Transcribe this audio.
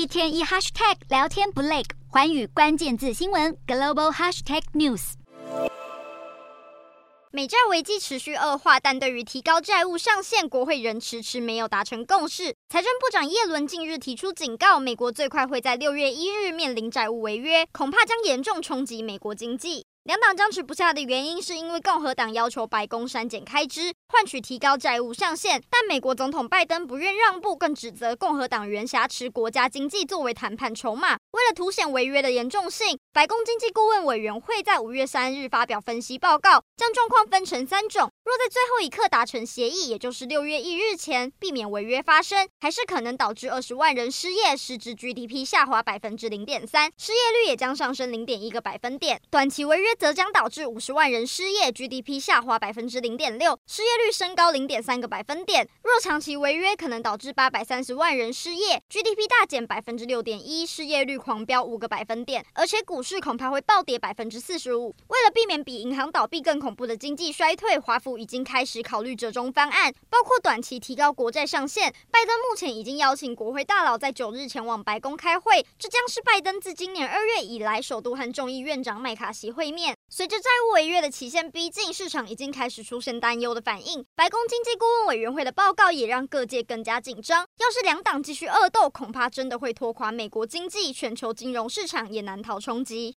一天一 hashtag 聊天不累，环宇关键字新闻 global hashtag news。美债危机持续恶化，但对于提高债务上限，国会仍迟迟没有达成共识。财政部长耶伦近日提出警告，美国最快会在六月一日面临债务违约，恐怕将严重冲击美国经济。两党僵持不下的原因，是因为共和党要求白宫删减开支，换取提高债务上限，但美国总统拜登不愿让步，更指责共和党员挟持国家经济作为谈判筹码。为了凸显违约的严重性，白宫经济顾问委员会在五月三日发表分析报告，将状况分成三种：若在最后一刻达成协议，也就是六月一日前避免违约发生，还是可能导致二十万人失业，实质 GDP 下滑百分之零点三，失业率也将上升零点一个百分点。短期违约。则将导致五十万人失业，GDP 下滑百分之零点六，失业率升高零点三个百分点。若长期违约，可能导致八百三十万人失业，GDP 大减百分之六点一，失业率狂飙五个百分点，而且股市恐怕会暴跌百分之四十五。为了避免比银行倒闭更恐怖的经济衰退，华府已经开始考虑折中方案，包括短期提高国债上限。拜登目前已经邀请国会大佬在九日前往白宫开会，这将是拜登自今年二月以来首度和众议院长麦卡锡会面。随着债务违约的期限逼近，市场已经开始出现担忧的反应。白宫经济顾问委员会的报告也让各界更加紧张。要是两党继续恶斗，恐怕真的会拖垮美国经济，全球金融市场也难逃冲击。